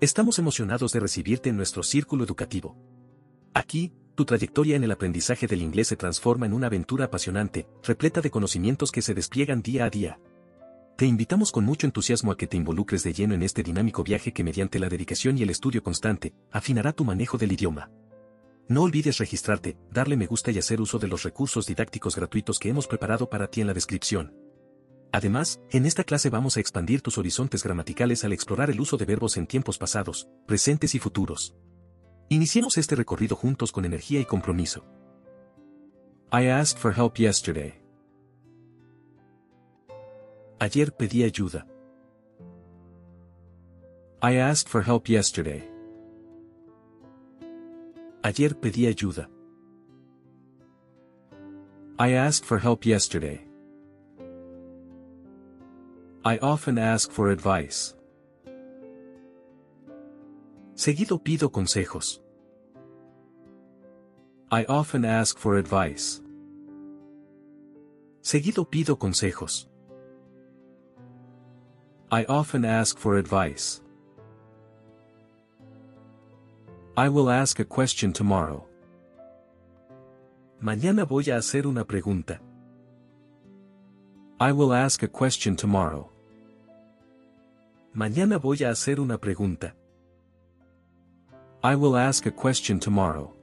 Estamos emocionados de recibirte en nuestro círculo educativo. Aquí, tu trayectoria en el aprendizaje del inglés se transforma en una aventura apasionante, repleta de conocimientos que se despliegan día a día. Te invitamos con mucho entusiasmo a que te involucres de lleno en este dinámico viaje que mediante la dedicación y el estudio constante, afinará tu manejo del idioma. No olvides registrarte, darle me gusta y hacer uso de los recursos didácticos gratuitos que hemos preparado para ti en la descripción. Además, en esta clase vamos a expandir tus horizontes gramaticales al explorar el uso de verbos en tiempos pasados, presentes y futuros. Iniciemos este recorrido juntos con energía y compromiso. I asked for help yesterday. Ayer pedí ayuda. I asked for help yesterday. Ayer pedí ayuda. I asked for help yesterday. I often ask for advice. Seguido pido consejos. I often ask for advice. Seguido pido consejos. I often ask for advice. I will ask a question tomorrow. Mañana voy a hacer una pregunta. I will ask a question tomorrow. Mañana voy a hacer una pregunta. I will ask a question tomorrow.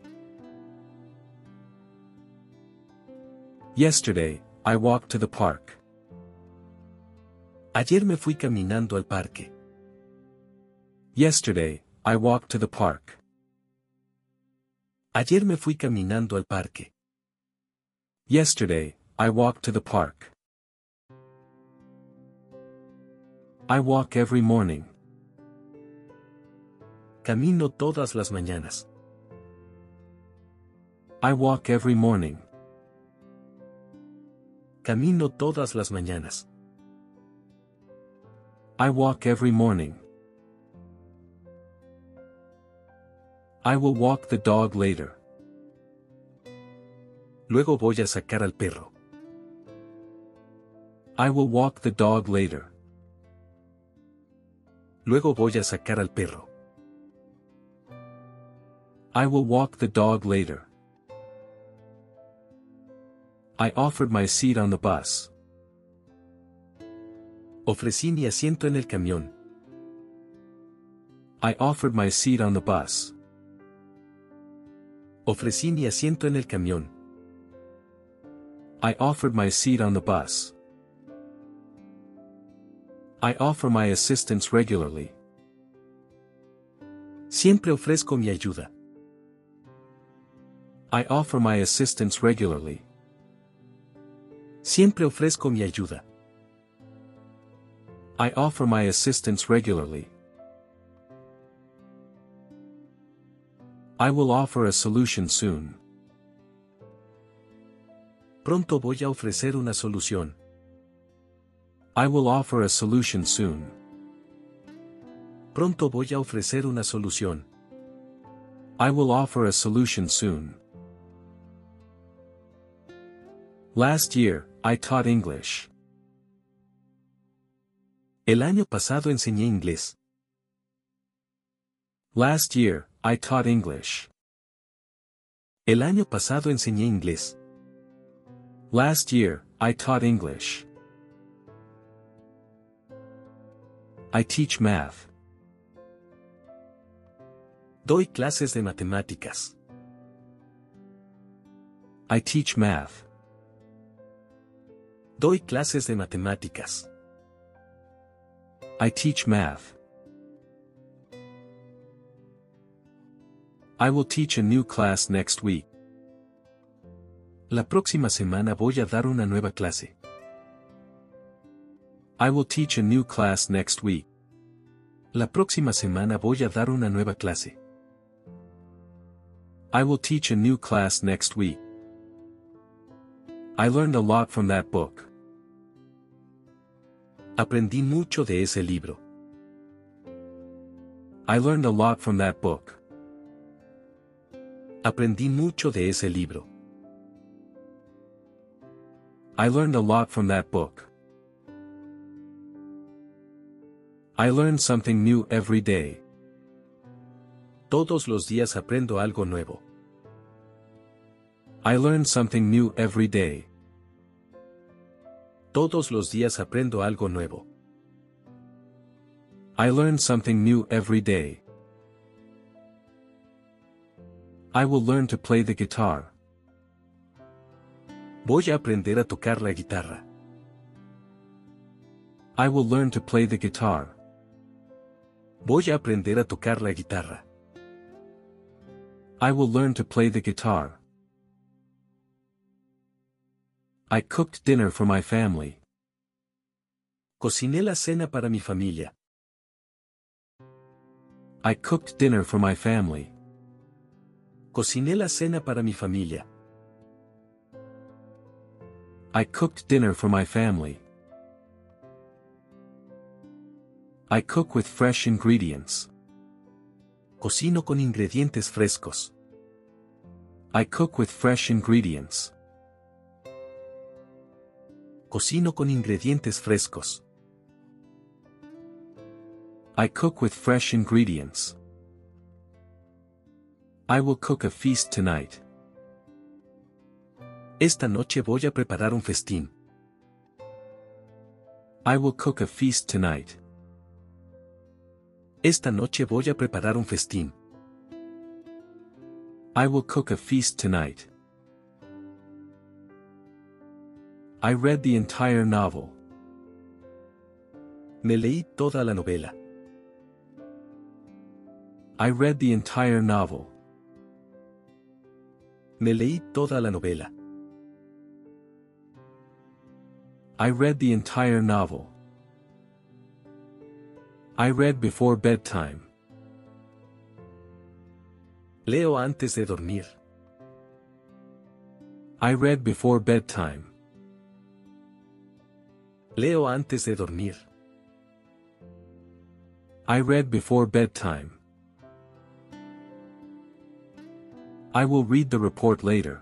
Yesterday, I walked to the park. Ayer me fui caminando al parque. Yesterday, I walked to the park. Ayer me fui caminando al parque. Yesterday, I walked to the park. I walk every morning. Camino todas las mañanas. I walk every morning. Camino todas las mañanas. I walk every morning. I will walk the dog later. Luego voy a sacar al perro. I will walk the dog later. Luego voy a sacar al perro. I will walk the dog later. I offered my seat on the bus. Ofrecí mi asiento en el camión. I offered my seat on the bus. Ofrecí mi asiento en el camión. I offered my seat on the bus. I offer my assistance regularly. Siempre ofrezco mi ayuda. I offer my assistance regularly. Siempre ofrezco mi ayuda. I offer my assistance regularly. I will offer a solution soon. Pronto voy a ofrecer una solución. I will offer a solution soon. Pronto voy a ofrecer una solución. I will offer a solution soon. Last year, I taught English. El año pasado enseñé inglés. Last year, I taught English. El año pasado enseñé inglés. Last year, I taught English. I teach math. Doy clases de matemáticas. I teach math. Doy clases de matemáticas. I teach math. I will teach a new class next week. La próxima semana voy a dar una nueva clase. I will teach a new class next week. La próxima semana voy a dar una nueva clase. I will teach a new class next week. I learned a lot from that book. Aprendí mucho de ese libro. I learned a lot from that book. Aprendí mucho de ese libro. I learned a lot from that book. I learn something new every day. Todos los días aprendo algo nuevo. I learn something new every day. Todos los días aprendo algo nuevo. I learn something new every day. I will learn to play the guitar. Voy a aprender a tocar la guitarra. I will learn to play the guitar. Voy a aprender a tocar la guitarra. I will learn to play the guitar. I cooked dinner for my family. Cociné la cena para mi familia. I cooked dinner for my family. Cociné la cena para mi familia. I cooked dinner for my family. I cook with fresh ingredients. Cocino con ingredientes frescos. I cook with fresh ingredients. Cocino con ingredientes frescos. I cook with fresh ingredients. I will cook a feast tonight. Esta noche voy a preparar un festín. I will cook a feast tonight. Esta noche voy a preparar un festín. I will cook a feast tonight. I read the entire novel. Me leí toda la novela. I read the entire novel. Me leí toda la novela. I read the entire novel. I read before bedtime. Leo antes de dormir. I read before bedtime. Leo antes de dormir. I read before bedtime. I will read the report later.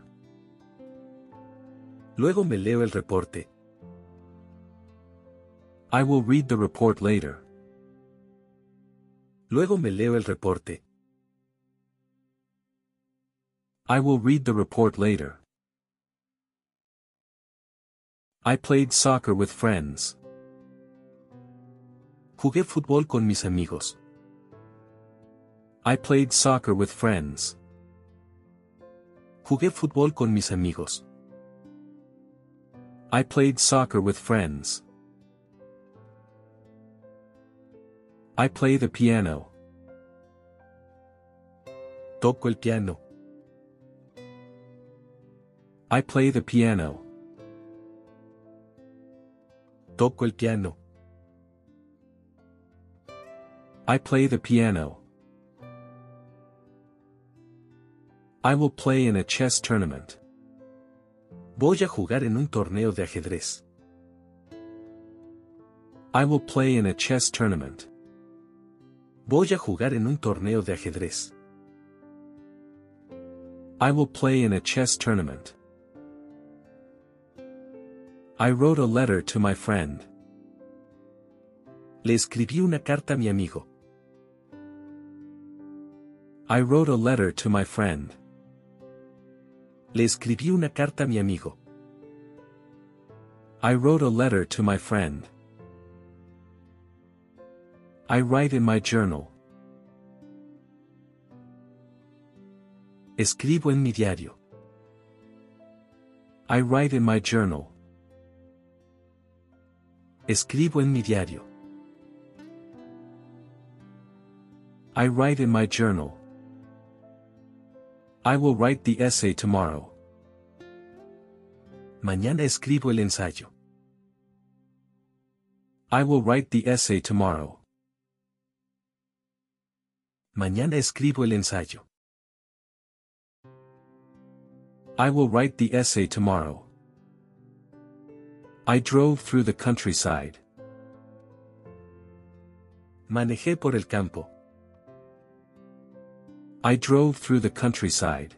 Luego me leo el reporte. I will read the report later. Luego me leo el reporte. I will read the report later. I played soccer with friends. Jugué fútbol con mis amigos. I played soccer with friends. Jugué fútbol con mis amigos. I played soccer with friends. I play the piano. Toco el piano. I play the piano. Toco el piano. I play the piano. I will play in a chess tournament. Voy a jugar en un torneo de ajedrez. I will play in a chess tournament. Voy a jugar en un torneo de ajedrez. I will play in a chess tournament. I wrote a letter to my friend. Le escribí una carta a mi amigo. I wrote a letter to my friend. Le escribí una carta a mi amigo. I wrote a letter to my friend. I write in my journal. Escribo en mi diario. I write in my journal. Escribo en mi diario. I write in my journal. I will write the essay tomorrow. Mañana escribo el ensayo. I will write the essay tomorrow. Mañana escribo el ensayo. I will write the essay tomorrow. I drove through the countryside. Manejé por el campo. I drove through the countryside.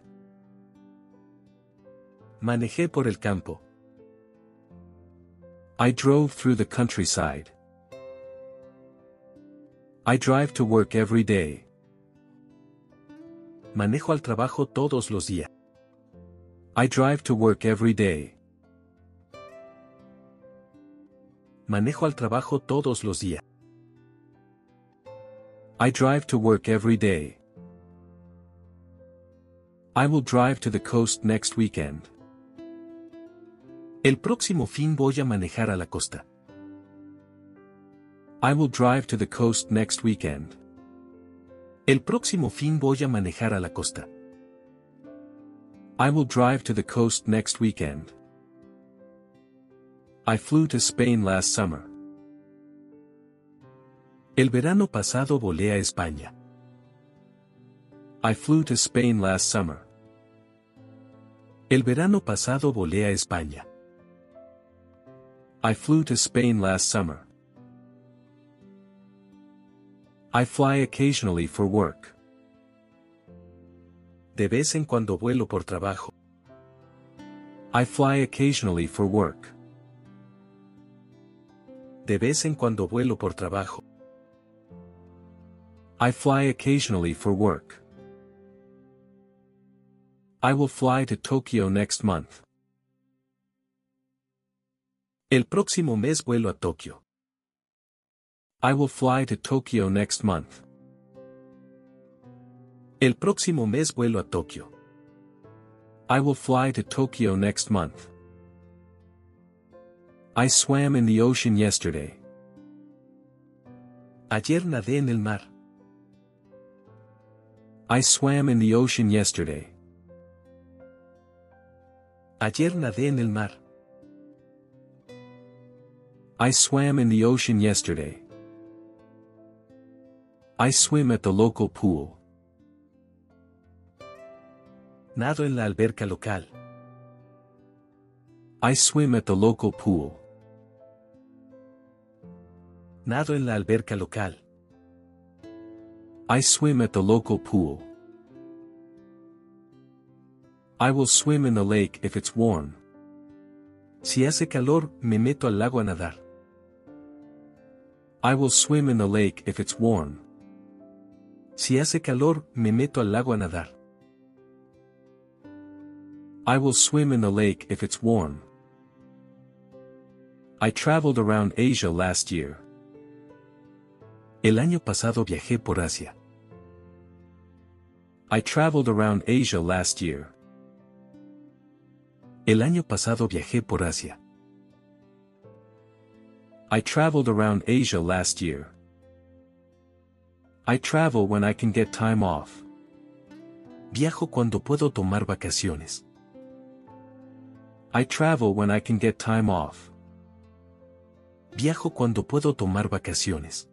Manejé por el campo. I drove through the countryside. I drive to work every day. Manejo al trabajo todos los días. I drive to work every day. Manejo al trabajo todos los días. I drive to work every day. I will drive to the coast next weekend. El próximo fin voy a manejar a la costa. I will drive to the coast next weekend. El próximo fin voy a manejar a la costa. I will drive to the coast next weekend. I flew to Spain last summer. El verano pasado volé a España. I flew to Spain last summer. El verano pasado volé a España. I flew to Spain last summer. I fly occasionally for work. De vez en cuando vuelo por trabajo. I fly occasionally for work. De vez en cuando vuelo por trabajo. I fly occasionally for work. I will fly to Tokyo next month. El próximo mes vuelo a Tokio. I will fly to Tokyo next month. El próximo mes vuelo a Tokio. I will fly to Tokyo next month. I swam in the ocean yesterday. Ayer nadé en el mar. I swam in the ocean yesterday. Ayer nadé en el mar. I swam in the ocean yesterday. I swim at the local pool. Nado en la alberca local. I swim at the local pool. Nado en la alberca local. I swim at the local pool. I will swim in the lake if it's warm. Si hace calor, me meto al lago a nadar. I will swim in the lake if it's warm. Si hace calor, me meto al lago a nadar. I will swim in the lake if it's warm. I traveled around Asia last year. El año pasado viajé por Asia. I traveled around Asia last year. El año pasado viajé por Asia. I traveled around Asia last year. I travel when I can get time off. Viajo cuando puedo tomar vacaciones. I travel when I can get time off. Viajo cuando puedo tomar vacaciones.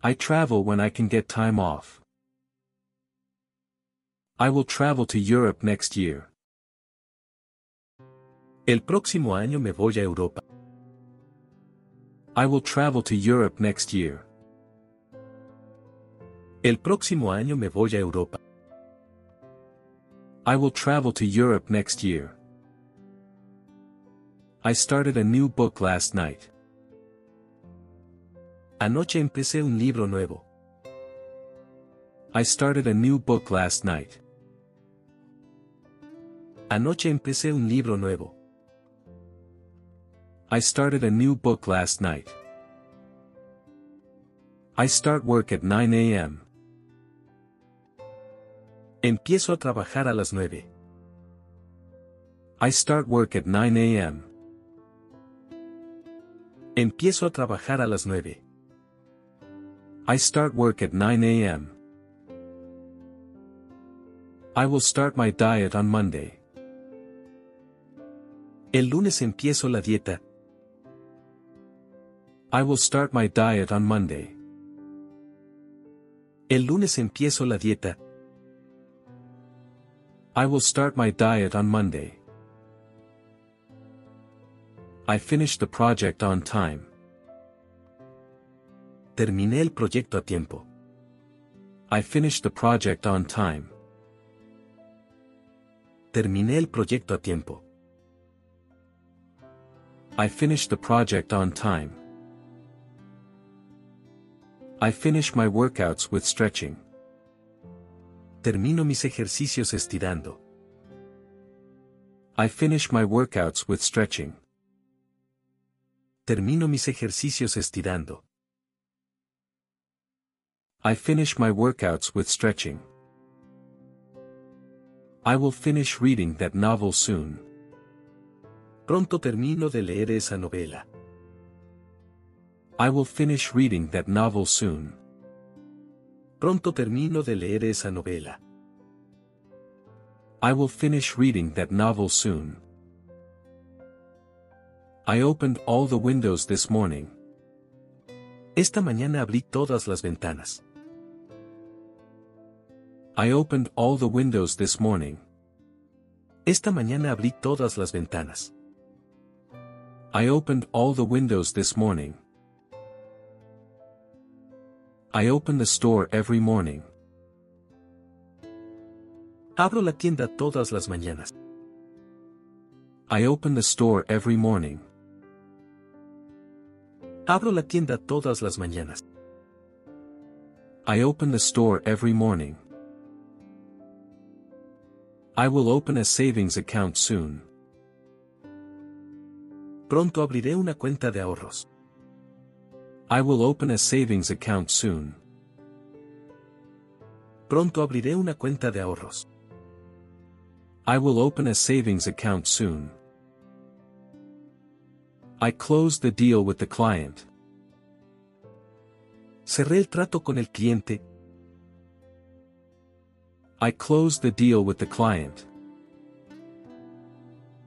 I travel when I can get time off. I will travel to Europe next year. El próximo año me voy a Europa. I will travel to Europe next year. El próximo año me voy a Europa. I will travel to Europe next year. I started a new book last night. Anoche empecé un libro nuevo. I started a new book last night. Anoche empecé un libro nuevo. I started a new book last night. I start work at 9 a.m. Empiezo a trabajar a las 9. I start work at 9 a.m. Empiezo a trabajar a las 9. I start work at 9 a.m. I will start my diet on Monday. El lunes empiezo la dieta. I will start my diet on Monday. El lunes empiezo la dieta. I will start my diet on Monday. I finished the project on time. Terminé el proyecto a tiempo. I finished the project on time. Terminé el proyecto a tiempo. I finished the project on time. I finish my workouts with stretching. Termino mis ejercicios estirando. I finish my workouts with stretching. Termino mis ejercicios estirando. I finish my workouts with stretching. I will finish reading that novel soon. Pronto termino de leer esa novela. I will finish reading that novel soon. Pronto termino de leer esa novela. I will finish reading that novel soon. I opened all the windows this morning. Esta mañana abrí todas las ventanas. I opened all the windows this morning. Esta mañana abrí todas las ventanas. I opened all the windows this morning. I open the store every morning. Abro la tienda todas las mañanas. I open the store every morning. Abro la tienda todas las mañanas. I open the store every morning. I will open a savings account soon. Pronto abriré una cuenta de ahorros. I will open a savings account soon. Pronto abriré una cuenta de ahorros. I will open a savings account soon. I closed the deal with the client. Cerré el trato con el cliente. I closed the deal with the client.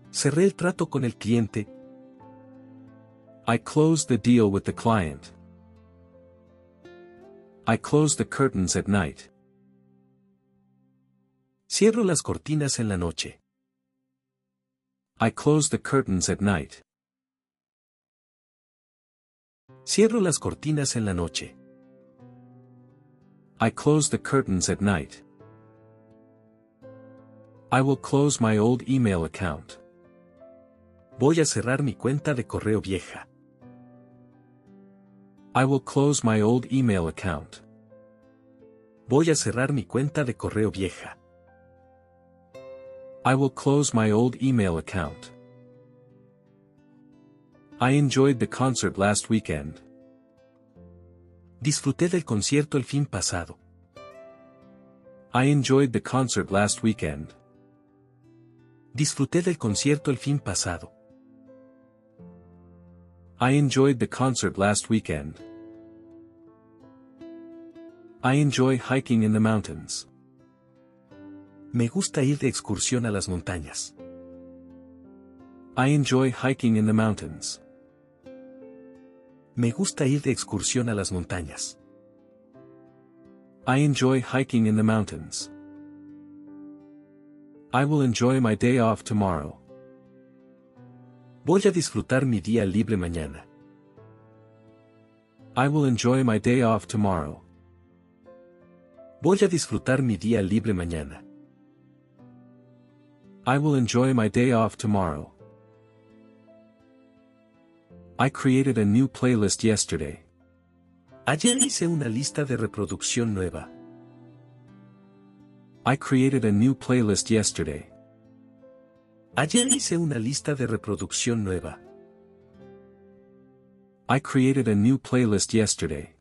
Cerré el trato con el cliente. I closed the deal with the client. I close the curtains at night. Cierro las cortinas en la noche. I close the curtains at night. Cierro las cortinas en la noche. I close the curtains at night. I will close my old email account. Voy a cerrar mi cuenta de correo vieja. I will close my old email account. Voy a cerrar mi cuenta de correo vieja. I will close my old email account. I enjoyed the concert last weekend. Disfruté del concierto el fin pasado. I enjoyed the concert last weekend. Disfruté del concierto el fin pasado. I enjoyed the concert last weekend. I enjoy hiking in the mountains. Me gusta ir de excursión a las montañas. I enjoy hiking in the mountains. Me gusta ir de excursión a las montañas. I enjoy hiking in the mountains. I will enjoy my day off tomorrow. Voy a disfrutar mi día libre mañana. I will enjoy my day off tomorrow. Voy a disfrutar mi día libre mañana. I will enjoy my day off tomorrow. I created a new playlist yesterday. Ayer hice una lista de reproducción nueva. I created a new playlist yesterday. Ayer hice una lista de reproducción nueva. I created a new playlist yesterday.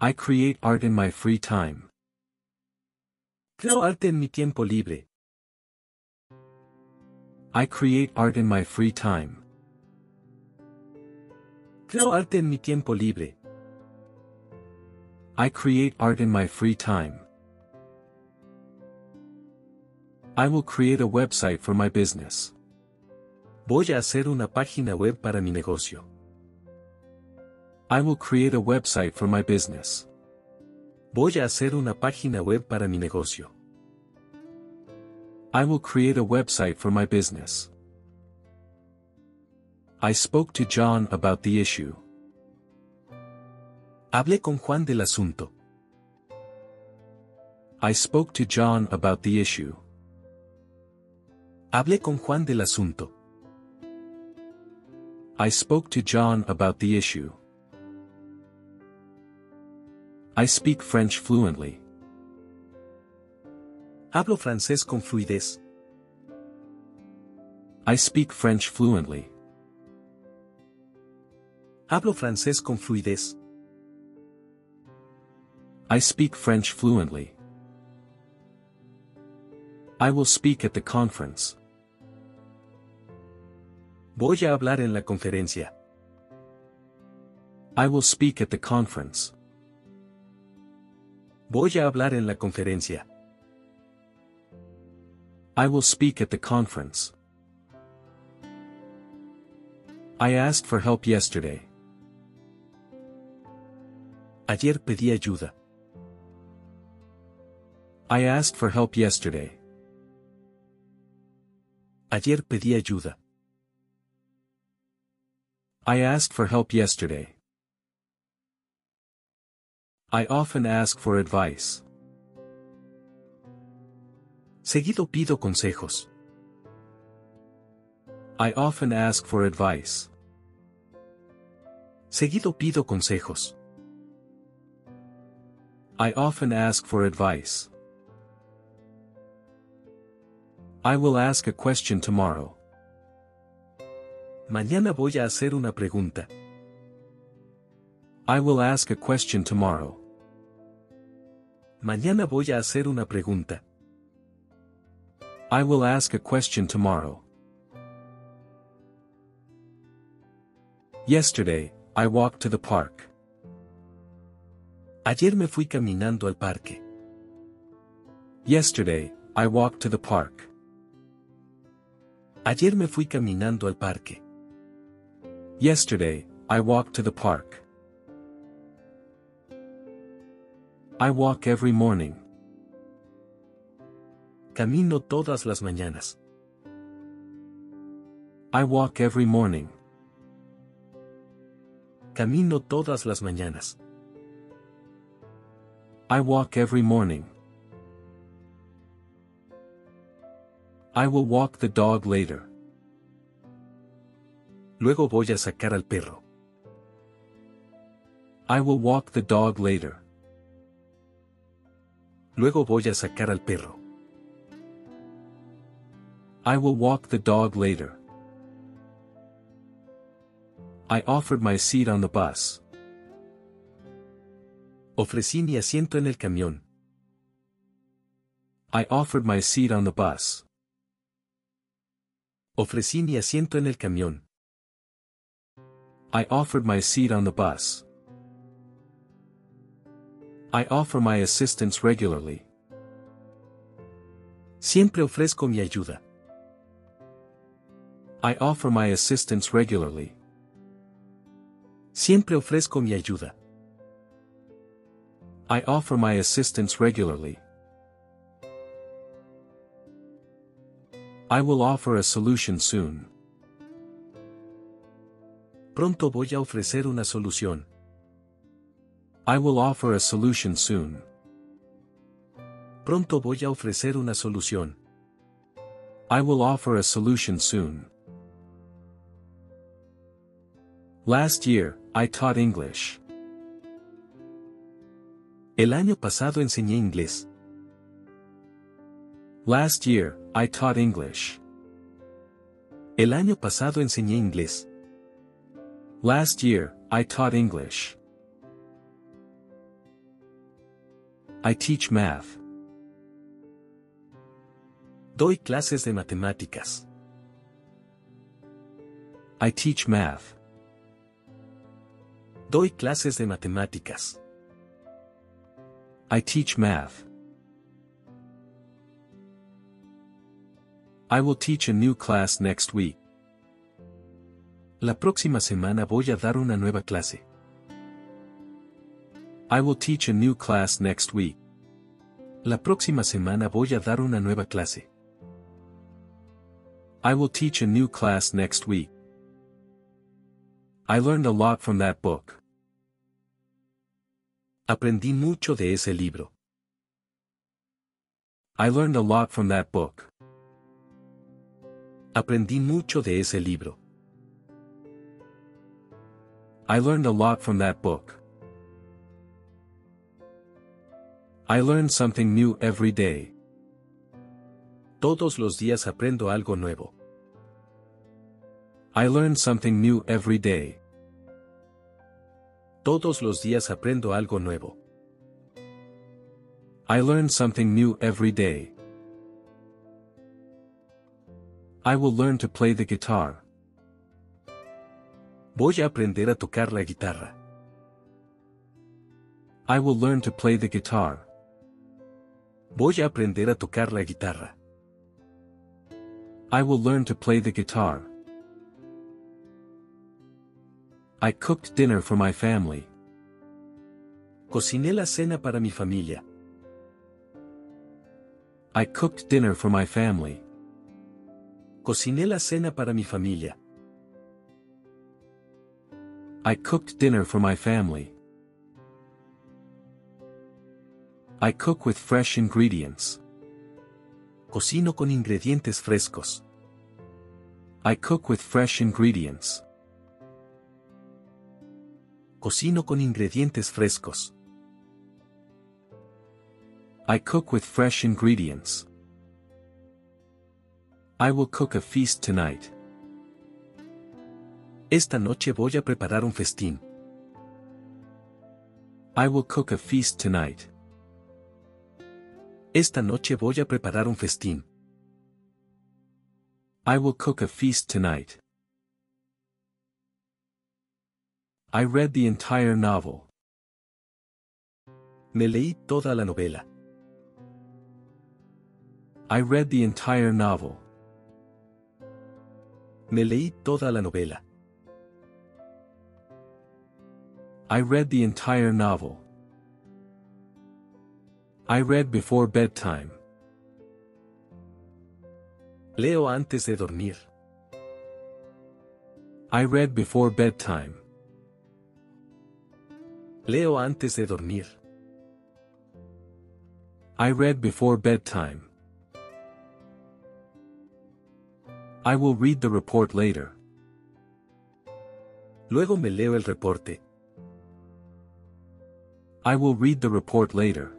I create art in my free time. Creo arte en mi tiempo libre. I create art in my free time. Creo arte en mi tiempo libre. I create art in my free time. I will create a website for my business. Voy a hacer una página web para mi negocio. I will create a website for my business. Voy a hacer una página web para mi negocio. I will create a website for my business. I spoke to John about the issue. Hablé con Juan del asunto. I spoke to John about the issue. Hablé con Juan del asunto. I spoke to John about the issue. I speak French fluently. Hablo francés con fluidez. I speak French fluently. Hablo francés con fluidez. I speak French fluently. I will speak at the conference. Voy a hablar en la conferencia. I will speak at the conference. Voy a hablar en la conferencia. I will speak at the conference. I asked for help yesterday. Ayer pedí ayuda. I asked for help yesterday. Ayer pedí ayuda. I asked for help yesterday. I often ask for advice. Seguido pido consejos. I often ask for advice. Seguido pido consejos. I often ask for advice. I will ask a question tomorrow. Mañana voy a hacer una pregunta. I will ask a question tomorrow. Mañana voy a hacer una pregunta. I will ask a question tomorrow. Yesterday, I walked to the park. Ayer me fui caminando al parque. Yesterday, I walked to the park. Ayer me fui caminando al parque. Yesterday, I walked to the park. I walk every morning. Camino todas las mañanas. I walk every morning. Camino todas las mañanas. I walk every morning. I will walk the dog later. Luego voy a sacar al perro. I will walk the dog later. Luego voy a sacar al perro. I will walk the dog later. I offered my seat on the bus. Ofrecí mi asiento en el camión. I offered my seat on the bus. Ofrecí mi asiento en el camión. I offered my seat on the bus. I offer my assistance regularly. Siempre ofrezco mi ayuda. I offer my assistance regularly. Siempre ofrezco mi ayuda. I offer my assistance regularly. I will offer a solution soon. Pronto voy a ofrecer una solución. I will offer a solution soon. Pronto voy a ofrecer una solución. I will offer a solution soon. Last year, I taught English. El año pasado enseñé inglés. Last year, I taught English. El año pasado enseñé inglés. Last year, I taught English. I teach math. Doy clases de matemáticas. I teach math. Doy clases de matemáticas. I teach math. I will teach a new class next week. La próxima semana voy a dar una nueva clase. I will teach a new class next week. La próxima semana voy a dar una nueva clase. I will teach a new class next week. I learned a lot from that book. Aprendí mucho de ese libro. I learned a lot from that book. Aprendí mucho de ese libro. I learned a lot from that book. I learn something new every day. Todos los días aprendo algo nuevo. I learn something new every day. Todos los días aprendo algo nuevo. I learn something new every day. I will learn to play the guitar. Voy a aprender a tocar la guitarra. I will learn to play the guitar. Voy a aprender a tocar la guitarra. I will learn to play the guitar. I cooked dinner for my family. Cociné la cena para mi familia. I cooked dinner for my family. Cociné la cena para mi familia. I cooked dinner for my family. I cook with fresh ingredients. Cocino con ingredientes frescos. I cook with fresh ingredients. Cocino con ingredientes frescos. I cook with fresh ingredients. I will cook a feast tonight. Esta noche voy a preparar un festín. I will cook a feast tonight. Esta noche voy a preparar un festín. I will cook a feast tonight. I read the entire novel. Me leí toda la novela. I read the entire novel. Me leí toda la novela. I read the entire novel. I read before bedtime. Leo antes de dormir. I read before bedtime. Leo antes de dormir. I read before bedtime. I will read the report later. Luego me leo el reporte. I will read the report later.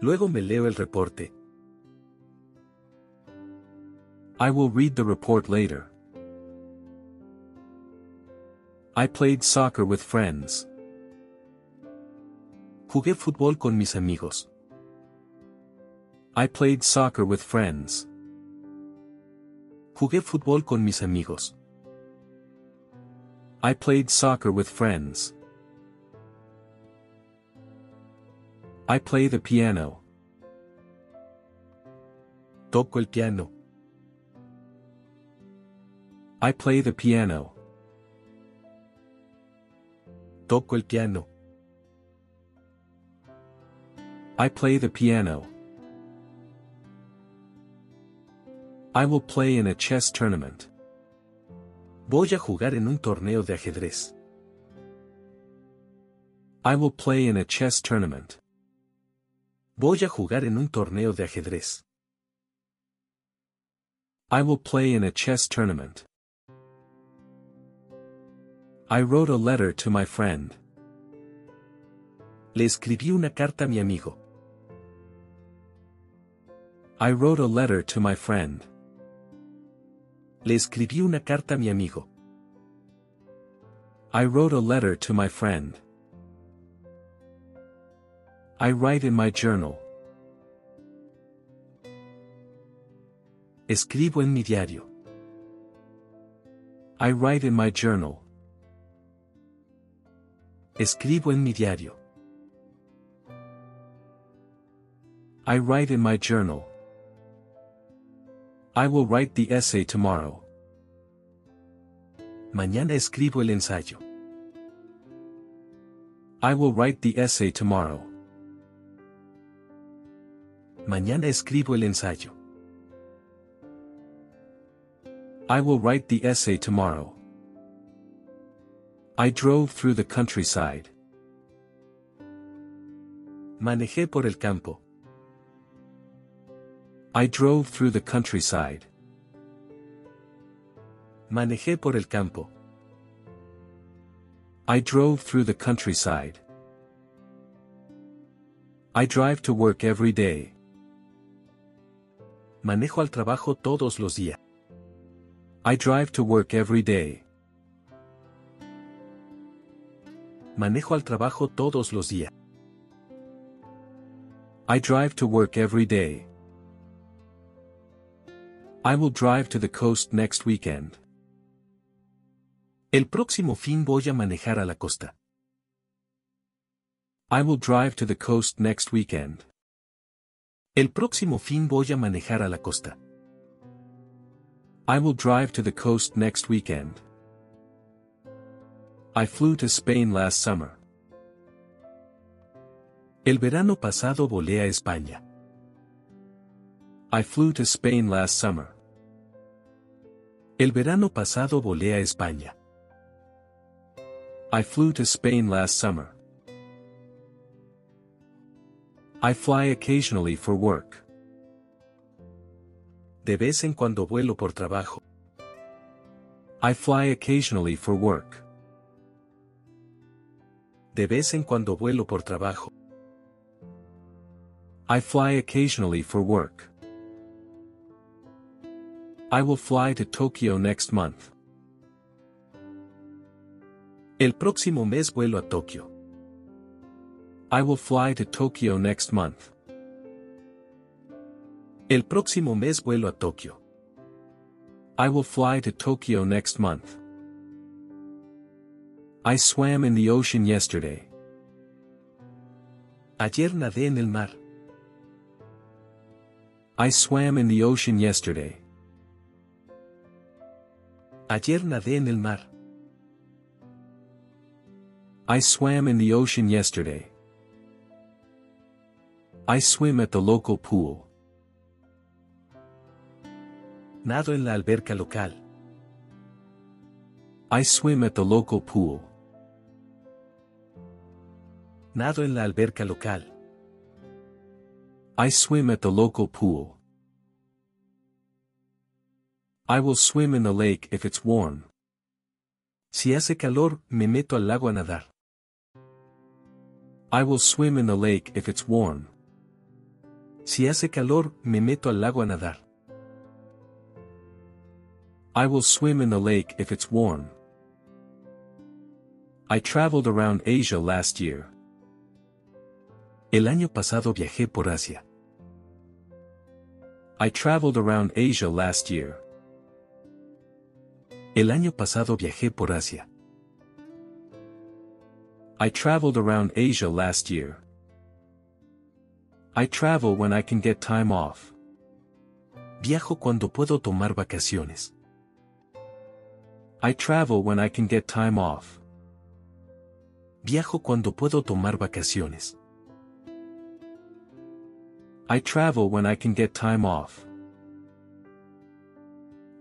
Luego me leo el reporte. I will read the report later. I played soccer with friends. Jugué fútbol con mis amigos. I played soccer with friends. Jugué fútbol con mis amigos. I played soccer with friends. I play the piano. Toco el piano. I play the piano. Toco el piano. I play the piano. I will play in a chess tournament. Voy a jugar en un torneo de ajedrez. I will play in a chess tournament. Voy a jugar en un torneo de ajedrez. I will play in a chess tournament. I wrote a letter to my friend. Le escribí una carta a mi amigo. I wrote a letter to my friend. Le escribí una carta a mi amigo. I wrote a letter to my friend. I write in my journal. Escribo en mi diario. I write in my journal. Escribo en mi diario. I write in my journal. I will write the essay tomorrow. Mañana escribo el ensayo. I will write the essay tomorrow. Mañana escribo el ensayo. I will write the essay tomorrow. I drove through the countryside. Manejé por el campo. I drove through the countryside. Manejé por el campo. I drove through the countryside. I drive to work every day. Manejo al trabajo todos los días. I drive to work every day. Manejo al trabajo todos los días. I drive to work every day. I will drive to the coast next weekend. El próximo fin voy a manejar a la costa. I will drive to the coast next weekend. El próximo fin voy a manejar a la costa. I will drive to the coast next weekend. I flew to Spain last summer. El verano pasado volé a España. I flew to Spain last summer. El verano pasado volé a España. I flew to Spain last summer. I fly occasionally for work. De vez en cuando vuelo por trabajo. I fly occasionally for work. De vez en cuando vuelo por trabajo. I fly occasionally for work. I will fly to Tokyo next month. El próximo mes vuelo a Tokio. I will fly to Tokyo next month. El próximo mes vuelo a Tokio. I will fly to Tokyo next month. I swam in the ocean yesterday. Ayer nadé en el mar. I swam in the ocean yesterday. Ayer nadé en el mar. I swam in the ocean yesterday. I swim at the local pool. Nado en la alberca local. I swim at the local pool. Nado en la alberca local. I swim at the local pool. I will swim in the lake if it's warm. Si hace calor, me meto al lago a nadar. I will swim in the lake if it's warm. Si hace calor, me meto al lago a nadar. I will swim in the lake if it's warm. I traveled around Asia last year. El año pasado viajé por Asia. I traveled around Asia last year. El año pasado viajé por Asia. I traveled around Asia last year. I travel when I can get time off. Viajo cuando puedo tomar vacaciones. I travel when I can get time off. Viajo cuando puedo tomar vacaciones. I travel when I can get time off.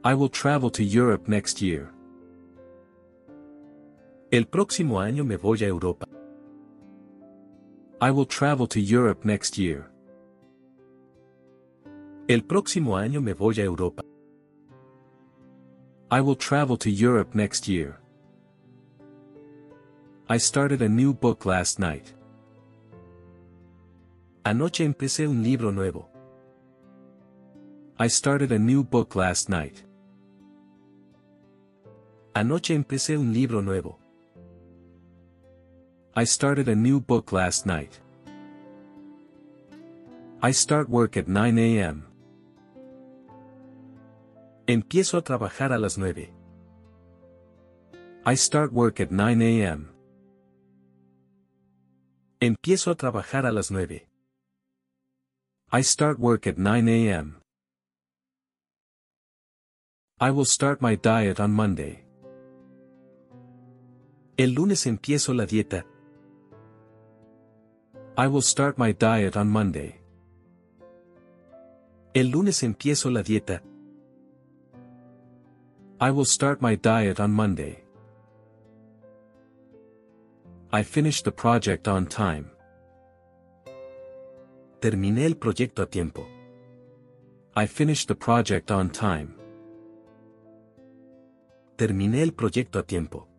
I will travel to Europe next year. El próximo año me voy a Europa. I will travel to Europe next year. El próximo año me voy a Europa. I will travel to Europe next year. I started a new book last night. Anoche empecé un libro nuevo. I started a new book last night. Anoche empecé un libro nuevo. I started a new book last night. I start work at 9 a.m. Empiezo a trabajar a las 9. I start work at 9 a.m. Empiezo a trabajar a las 9. I start work at 9 a.m. I will start my diet on Monday. El lunes empiezo la dieta. I will start my diet on Monday. El lunes empiezo la dieta. I will start my diet on Monday. I finished the project on time. Terminé el proyecto a tiempo. I finished the project on time. Terminé el proyecto a tiempo.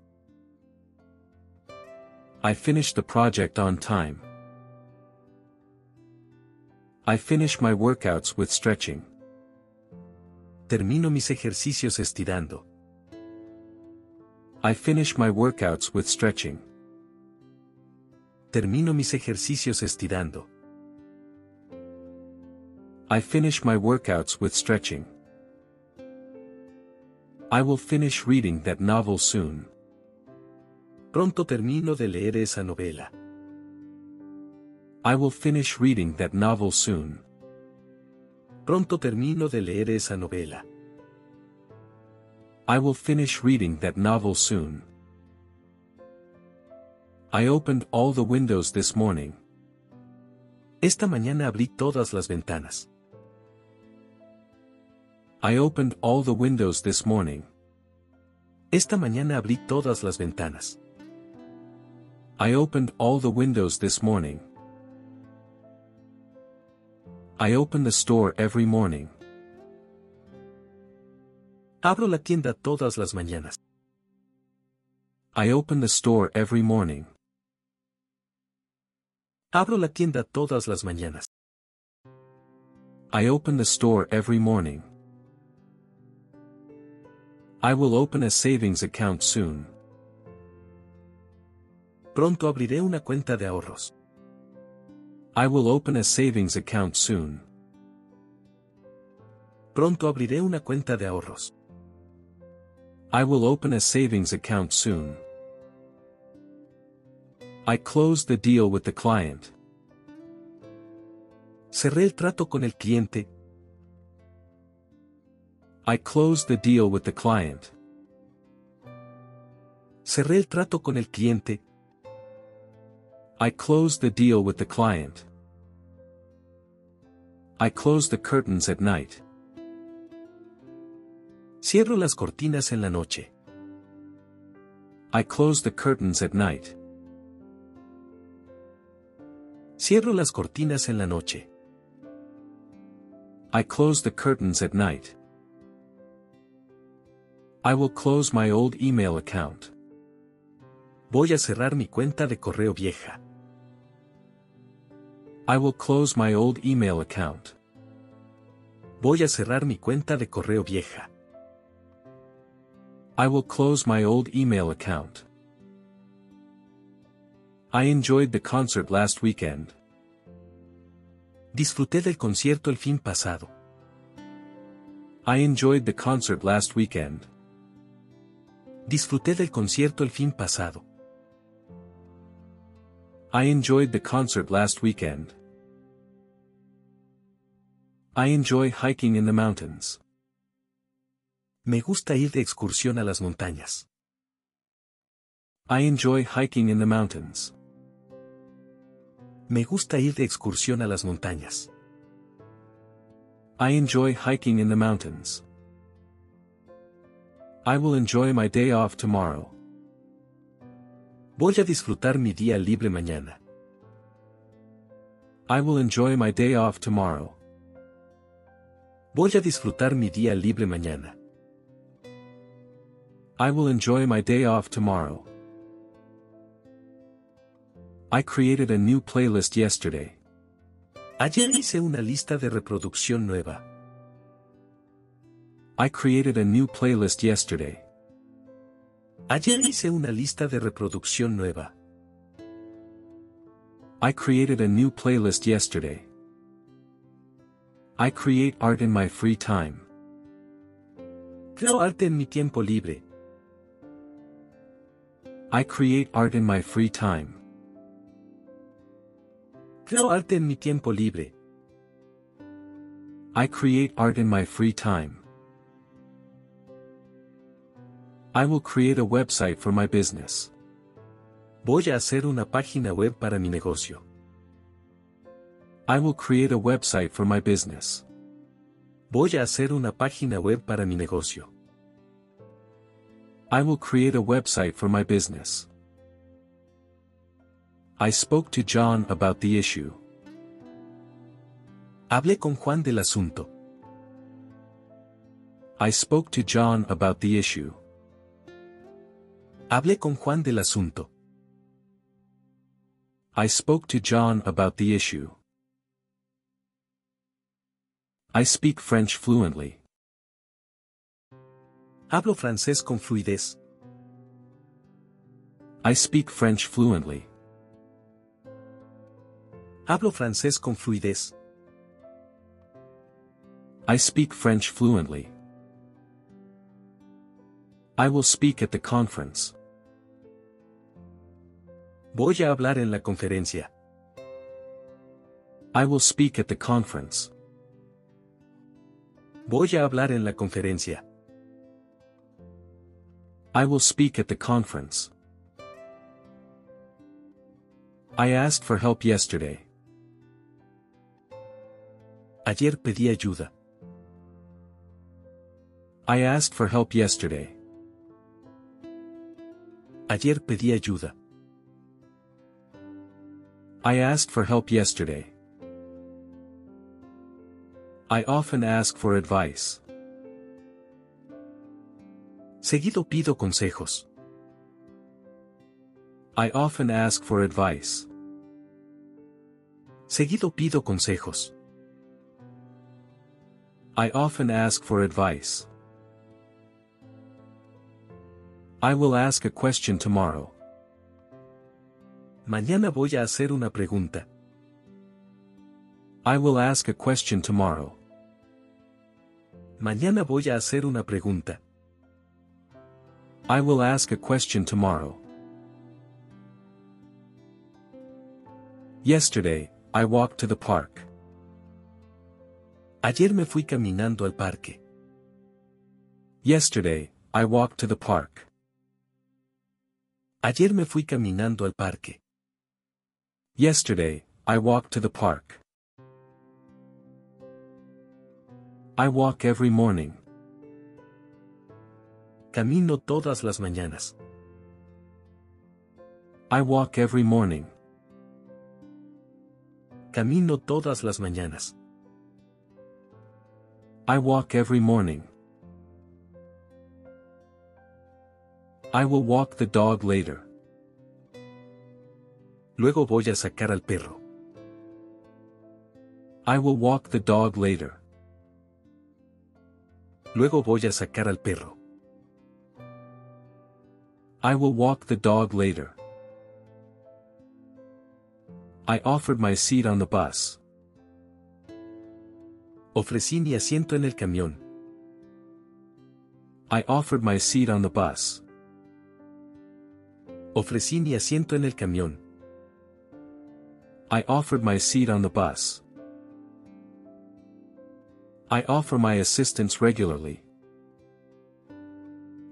I finished the project on time. I finish my workouts with stretching. Termino mis ejercicios estirando. I finish my workouts with stretching. Termino mis ejercicios estirando. I finish my workouts with stretching. I will finish reading that novel soon. Pronto termino de leer esa novela. I will finish reading that novel soon. Pronto termino de leer esa novela. I will finish reading that novel soon. I opened all the windows this morning. Esta mañana abrí todas las ventanas. I opened all the windows this morning. Esta mañana abrí todas las ventanas. I opened all the windows this morning. I open the store every morning. Abro la tienda todas las mañanas. I open the store every morning. Abro la tienda todas las mañanas. I open the store every morning. I will open a savings account soon. Pronto abriré una cuenta de ahorros. I will open a savings account soon. Pronto abriré una cuenta de ahorros. I will open a savings account soon. I closed the deal with the client. Cerré el trato con el cliente. I closed the deal with the client. Cerré el trato con el cliente. I closed the deal with the client. I close the curtains at night. Cierro las cortinas en la noche. I close the curtains at night. Cierro las cortinas en la noche. I close the curtains at night. I will close my old email account. Voy a cerrar mi cuenta de correo vieja. I will close my old email account. Voy a cerrar mi cuenta de correo vieja. I will close my old email account. I enjoyed the concert last weekend. Disfruté del concierto el fin pasado. I enjoyed the concert last weekend. Disfruté del concierto el fin pasado. I enjoyed the concert last weekend. I enjoy hiking in the mountains. Me gusta ir de excursión a las montañas. I enjoy hiking in the mountains. Me gusta ir de excursión a las montañas. I enjoy hiking in the mountains. I will enjoy my day off tomorrow. Voy a disfrutar mi día libre mañana. I will enjoy my day off tomorrow. Voy a disfrutar mi día libre mañana. I will enjoy my day off tomorrow. I created a new playlist yesterday. Ayer hice una lista de reproducción nueva. I created a new playlist yesterday. Ayer hice una lista de reproducción nueva. I created a new playlist yesterday. I create art in my free time. Creo arte en mi tiempo libre. I create art in my free time. Creo arte en mi tiempo libre. I create art in my free time. I will create a website for my business. Voy a hacer una página web para mi negocio. I will create a website for my business. Voy a hacer una página web para mi negocio. I will create a website for my business. I spoke to John about the issue. Hablé con Juan del asunto. I spoke to John about the issue. Hablé con Juan del asunto. I spoke to John about the issue. I speak French fluently. Hablo francés con fluidez. I speak French fluently. Hablo francés con fluidez. I speak French fluently. I will speak at the conference. Voy a hablar en la conferencia. I will speak at the conference. Voy a hablar en la conferencia. I will speak at the conference. I asked for help yesterday. Ayer pedí ayuda. I asked for help yesterday. Ayer pedí ayuda. I asked for help yesterday. I often ask for advice. Seguido pido consejos. I often ask for advice. Seguido pido consejos. I often ask for advice. I will ask a question tomorrow. Mañana voy a hacer una pregunta. I will ask a question tomorrow. Mañana voy a hacer una pregunta. I will ask a question tomorrow. Yesterday, I walked to the park. Ayer me fui caminando al parque. Yesterday, I walked to the park. Ayer me fui caminando al parque. Yesterday, I walked to the park. I walk every morning. Camino todas las mañanas. I walk every morning. Camino todas las mañanas. I walk every morning. I will walk the dog later. Luego voy a sacar al perro. I will walk the dog later. Luego voy a sacar al perro. I will walk the dog later. I offered my seat on the bus. Ofrecí mi asiento en el camión. I offered my seat on the bus. Ofrecí mi asiento en el camión. I offered my seat on the bus. I offer my assistance regularly.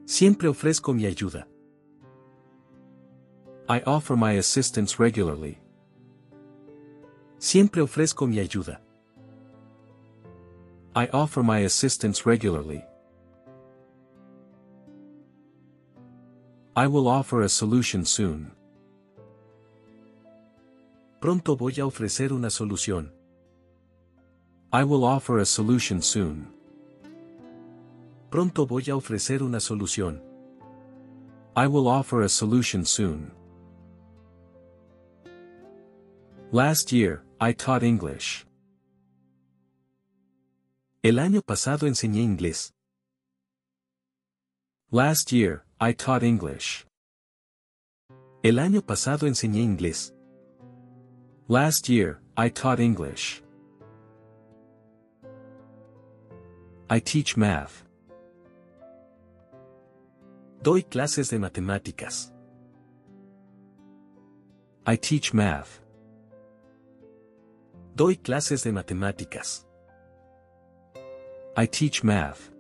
Siempre ofrezco mi ayuda. I offer my assistance regularly. Siempre ofrezco mi ayuda. I offer my assistance regularly. I will offer a solution soon. Pronto voy a ofrecer una solución. I will offer a solution soon. Pronto voy a ofrecer una solución. I will offer a solution soon. Last year, I taught English. El año pasado enseñé inglés. Last year, I taught English. El año pasado enseñé inglés. Last year, I taught English. I teach math. Doy clases de matemáticas. I teach math. Doy clases de matemáticas. I teach math.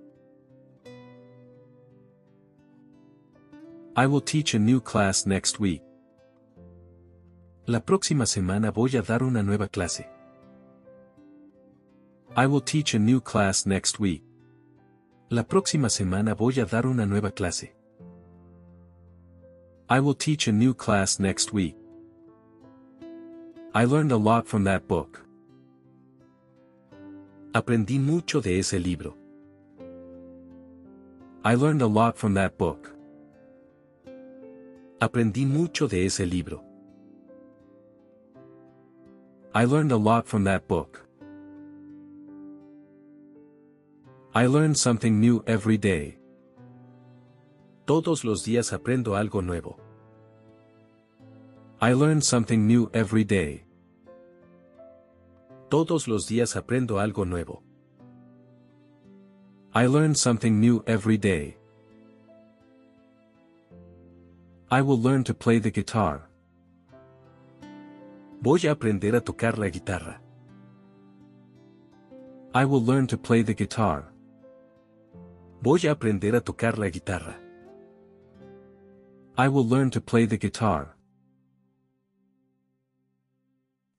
I will teach a new class next week. La próxima semana voy a dar una nueva clase. I will teach a new class next week. La próxima semana voy a dar una nueva clase. I will teach a new class next week. I learned a lot from that book. Aprendí mucho de ese libro. I learned a lot from that book. Aprendí mucho de ese libro. I learned a lot from that book. I learn something new every day. Todos los días aprendo algo nuevo. I learn something new every day. Todos los días aprendo algo nuevo. I learn something new every day. I will learn to play the guitar. Voy a aprender a tocar la guitarra. I will learn to play the guitar. Voy a aprender a tocar la guitarra. I will learn to play the guitar.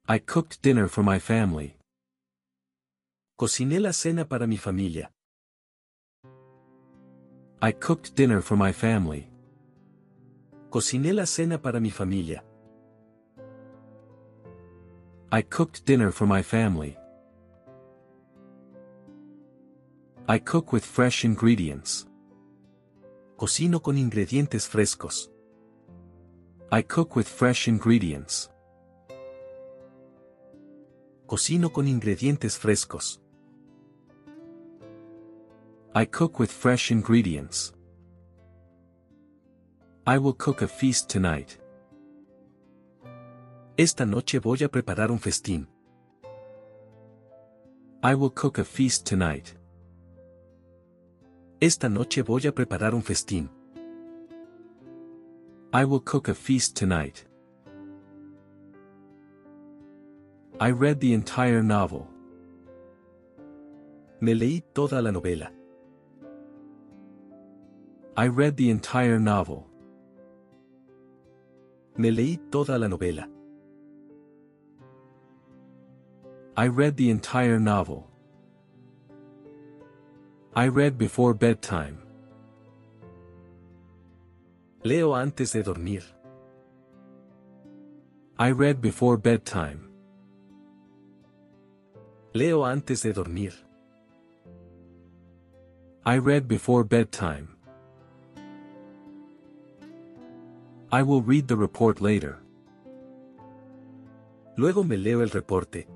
I cooked dinner for my family. Cociné la cena para mi familia. I cooked dinner for my family. Cociné la cena para mi familia. I cooked dinner for my family. I cook with fresh ingredients. Cocino con ingredientes frescos. I cook with fresh ingredients. Cocino con ingredientes frescos. I cook with fresh ingredients. I will cook a feast tonight. Esta noche voy a preparar un festín. I will cook a feast tonight. Esta noche voy a preparar un festín. I will cook a feast tonight. I read the entire novel. Me leí toda la novela. I read the entire novel. Me leí toda la novela. I read the entire novel. I read before bedtime. Leo antes de dormir. I read before bedtime. Leo antes de dormir. I read before bedtime. I will read the report later. Luego me leo el reporte.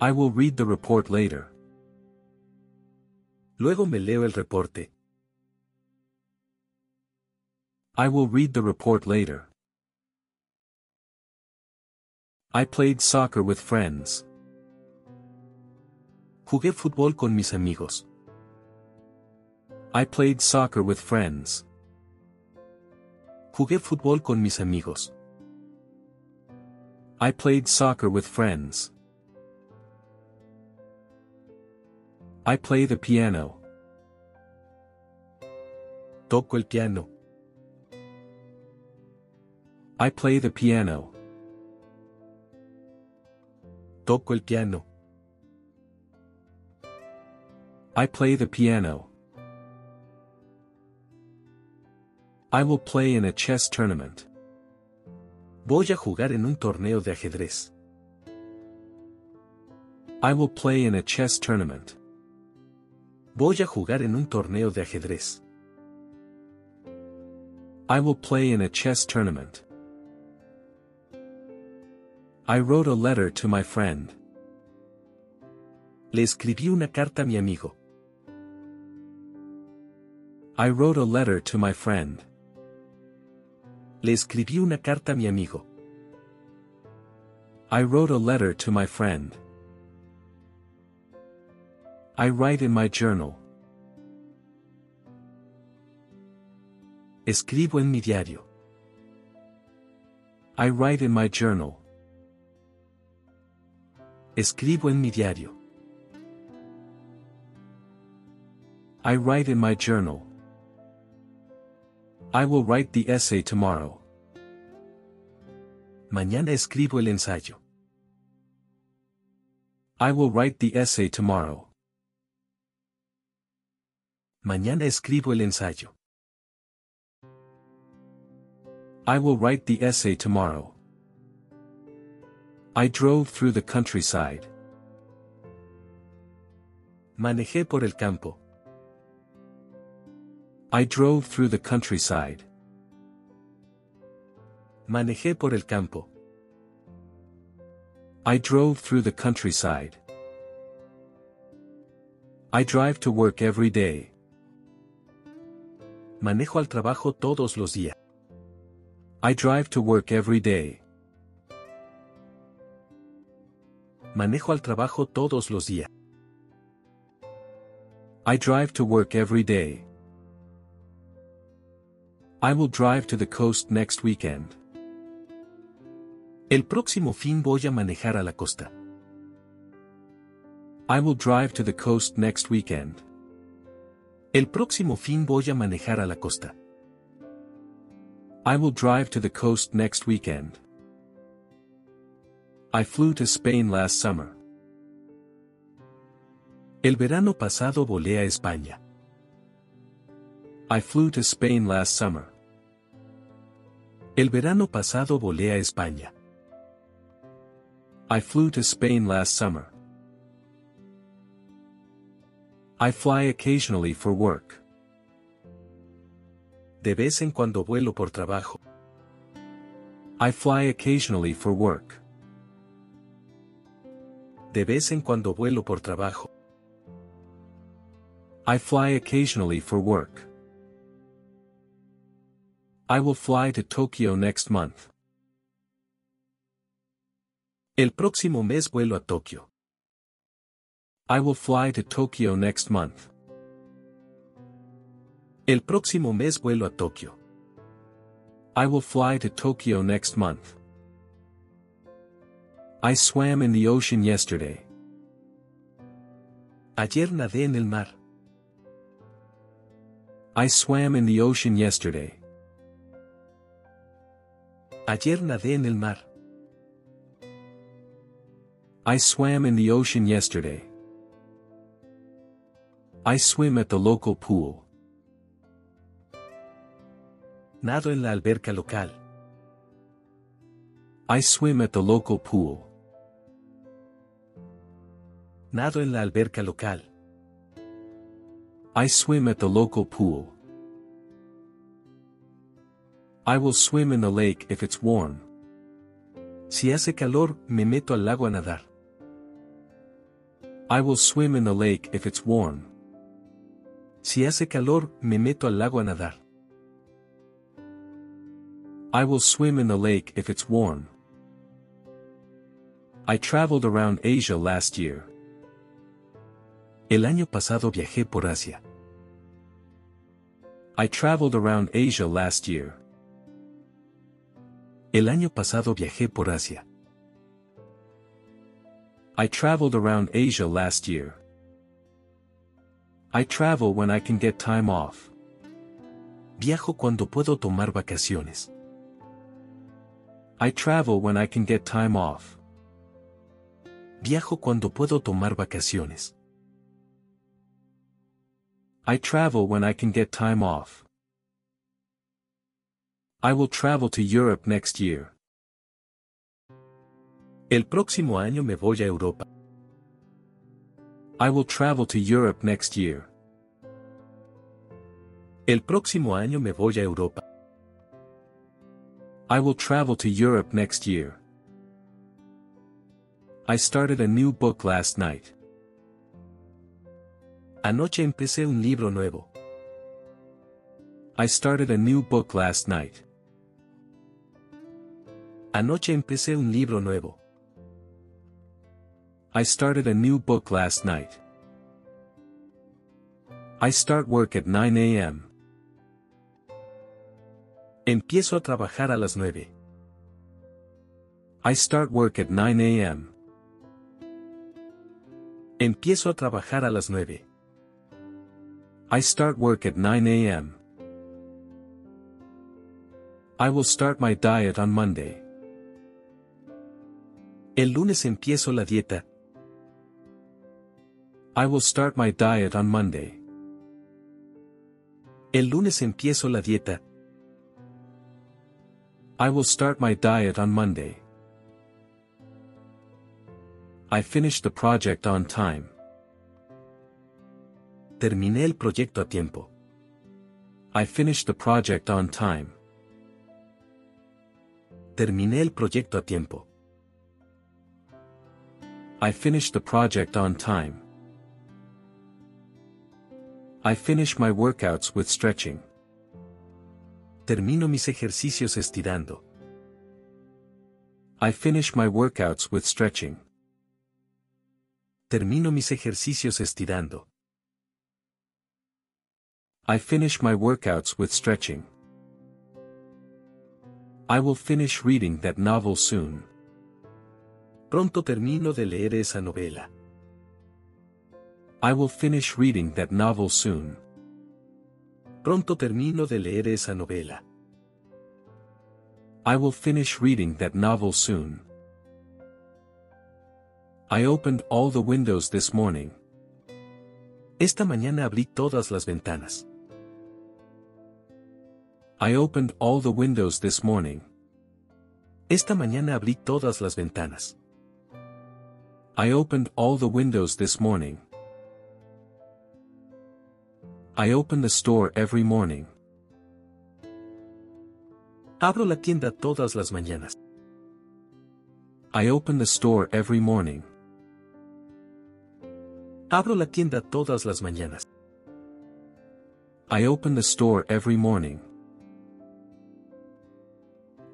I will read the report later. Luego me leo el reporte. I will read the report later. I played soccer with friends. Jugué fútbol con mis amigos. I played soccer with friends. Jugué fútbol con mis amigos. I played soccer with friends. I play the piano. Toco el piano. I play the piano. Toco el piano. I play the piano. I will play in a chess tournament. Voy a jugar en un torneo de ajedrez. I will play in a chess tournament. Voy a jugar en un torneo de ajedrez. I will play in a chess tournament. I wrote a letter to my friend. Le escribí una carta a mi amigo. I wrote a letter to my friend. Le escribí una carta a mi amigo. I wrote a letter to my friend. I write in my journal. Escribo en mi diario. I write in my journal. Escribo en mi diario. I write in my journal. I will write the essay tomorrow. Mañana escribo el ensayo. I will write the essay tomorrow. Mañana escribo el ensayo. I will write the essay tomorrow. I drove through the countryside. Manejé por el campo. I drove through the countryside. Manejé por el campo. I drove through the countryside. I drive to work every day. Manejo al trabajo todos los días. I drive to work every day. Manejo al trabajo todos los días. I drive to work every day. I will drive to the coast next weekend. El próximo fin voy a manejar a la costa. I will drive to the coast next weekend. El próximo fin voy a manejar a la costa. I will drive to the coast next weekend. I flew to Spain last summer. El verano pasado volé a España. I flew to Spain last summer. El verano pasado volé a España. I flew to Spain last summer. I fly occasionally for work. De vez en cuando vuelo por trabajo. I fly occasionally for work. De vez en cuando vuelo por trabajo. I fly occasionally for work. I will fly to Tokyo next month. El próximo mes vuelo a Tokio. I will fly to Tokyo next month. El próximo mes vuelo a Tokio. I will fly to Tokyo next month. I swam in the ocean yesterday. Ayer nadé en el mar. I swam in the ocean yesterday. Ayer nadé en el mar. I swam in the ocean yesterday. I swim at the local pool. Nado en la alberca local. I swim at the local pool. Nado en la alberca local. I swim at the local pool. I will swim in the lake if it's warm. Si hace calor, me meto al lago a nadar. I will swim in the lake if it's warm. Si hace calor, me meto al lago a nadar. I will swim in the lake if it's warm. I traveled around Asia last year. El año pasado viajé por Asia. I traveled around Asia last year. El año pasado viajé por Asia. I traveled around Asia last year. I travel when I can get time off. Viajo cuando puedo tomar vacaciones. I travel when I can get time off. Viajo cuando puedo tomar vacaciones. I travel when I can get time off. I will travel to Europe next year. El próximo año me voy a Europa. I will travel to Europe next year. El próximo año me voy a Europa. I will travel to Europe next year. I started a new book last night. Anoche empecé un libro nuevo. I started a new book last night. Anoche empecé un libro nuevo. I started a new book last night. I start work at 9 a.m. Empiezo a trabajar a las 9. I start work at 9 a.m. Empiezo a trabajar a las 9. I start work at 9 a.m. I will start my diet on Monday. El lunes empiezo la dieta. I will start my diet on Monday. El lunes empiezo la dieta. I will start my diet on Monday. I finished the project on time. Terminé el proyecto a tiempo. I finished the project on time. Terminé el proyecto a tiempo. I finished the project on time. I finish my workouts with stretching. Termino mis ejercicios estirando. I finish my workouts with stretching. Termino mis ejercicios estirando. I finish my workouts with stretching. I will finish reading that novel soon. Pronto termino de leer esa novela. I will finish reading that novel soon. Pronto termino de leer esa novela. I will finish reading that novel soon. I opened all the windows this morning. Esta mañana abrí todas las ventanas. I opened all the windows this morning. Esta mañana abrí todas las ventanas. I opened all the windows this morning. I open the store every morning. Abro la tienda todas las mañanas. I open the store every morning. Abro la tienda todas las mañanas. I open the store every morning.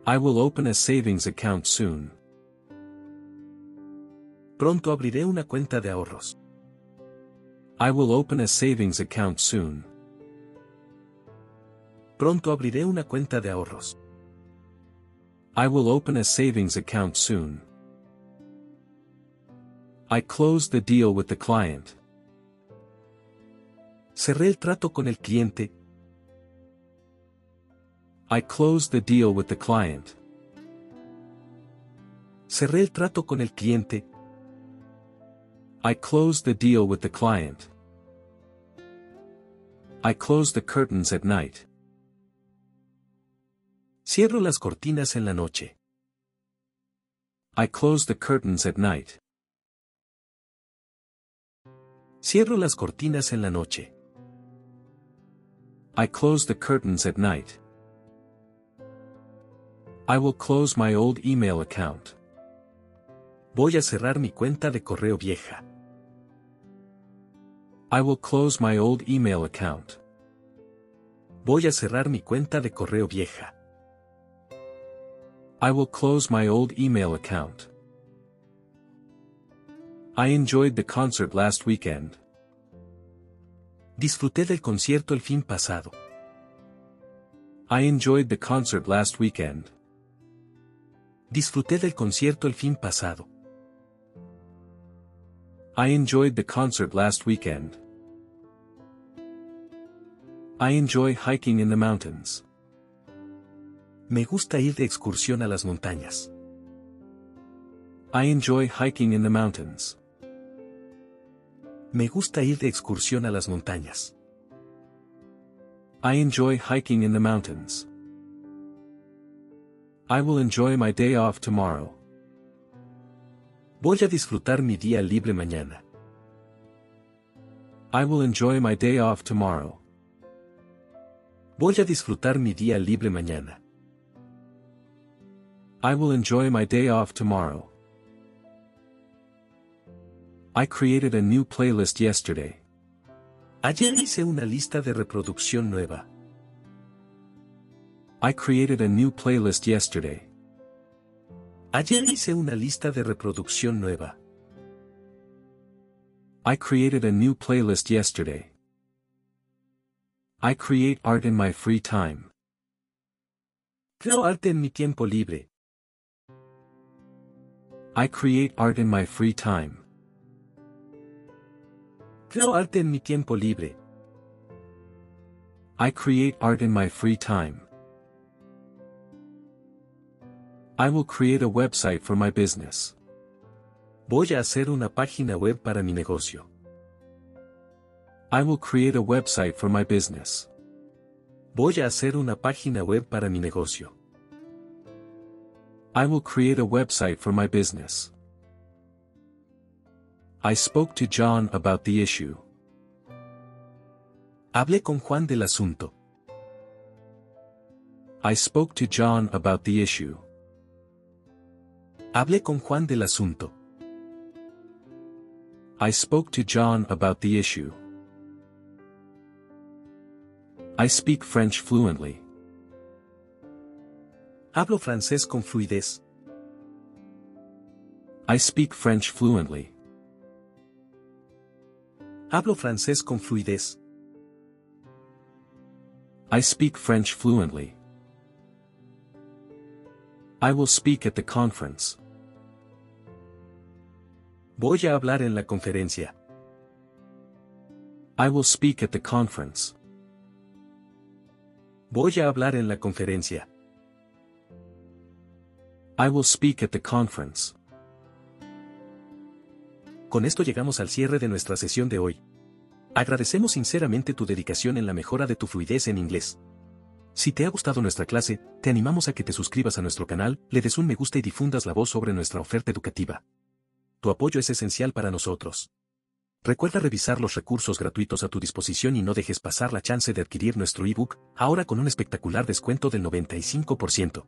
I will open a savings account soon. Pronto abriré una cuenta de ahorros. I will open a savings account soon. Pronto abriré una cuenta de ahorros. I will open a savings account soon. I closed the deal with the client. Cerré el trato con el cliente. I closed the deal with the client. Cerré el trato con el cliente. I closed the deal with the client. I close the curtains at night. Cierro las cortinas en la noche. I close the curtains at night. Cierro las cortinas en la noche. I close the curtains at night. I will close my old email account. Voy a cerrar mi cuenta de correo vieja. I will close my old email account. Voy a cerrar mi cuenta de correo vieja. I will close my old email account. I enjoyed the concert last weekend. Disfruté del concierto el fin pasado. I enjoyed the concert last weekend. Disfruté del concierto el fin pasado. I enjoyed the concert last weekend. I enjoy hiking in the mountains. Me gusta ir de excursión a las montañas. I enjoy hiking in the mountains. Me gusta ir de excursión a las montañas. I enjoy hiking in the mountains. I will enjoy my day off tomorrow. Voy a disfrutar mi día libre mañana. I will enjoy my day off tomorrow. Voy a disfrutar mi día libre mañana. I will enjoy my day off tomorrow. I created a new playlist yesterday. Ayer hice una lista de reproducción nueva. I created a new playlist yesterday. Ayer hice una lista de reproducción nueva. I created a new playlist yesterday. I create art in my free time. Creo arte en mi tiempo libre. I create art in my free time. Creo arte en mi tiempo libre. I create art in my free time. I will create a website for my business. Voy a hacer una página web para mi negocio. I will create a website for my business. Voy a hacer una página web para mi negocio. I will create a website for my business. I spoke to John about the issue. Hablé con Juan del asunto. I spoke to John about the issue. Hablé con Juan del asunto. I spoke to John about the issue. I speak French fluently. Hablo francés con fluidez. I speak French fluently. Hablo francés con fluidez. I speak French fluently. I will speak at the conference. Voy a hablar en la conferencia. I will speak at the conference. Voy a hablar en la conferencia. I will speak at the conference. Con esto llegamos al cierre de nuestra sesión de hoy. Agradecemos sinceramente tu dedicación en la mejora de tu fluidez en inglés. Si te ha gustado nuestra clase, te animamos a que te suscribas a nuestro canal, le des un me gusta y difundas la voz sobre nuestra oferta educativa. Tu apoyo es esencial para nosotros. Recuerda revisar los recursos gratuitos a tu disposición y no dejes pasar la chance de adquirir nuestro ebook, ahora con un espectacular descuento del 95%.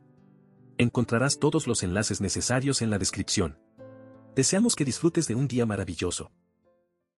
Encontrarás todos los enlaces necesarios en la descripción. Deseamos que disfrutes de un día maravilloso.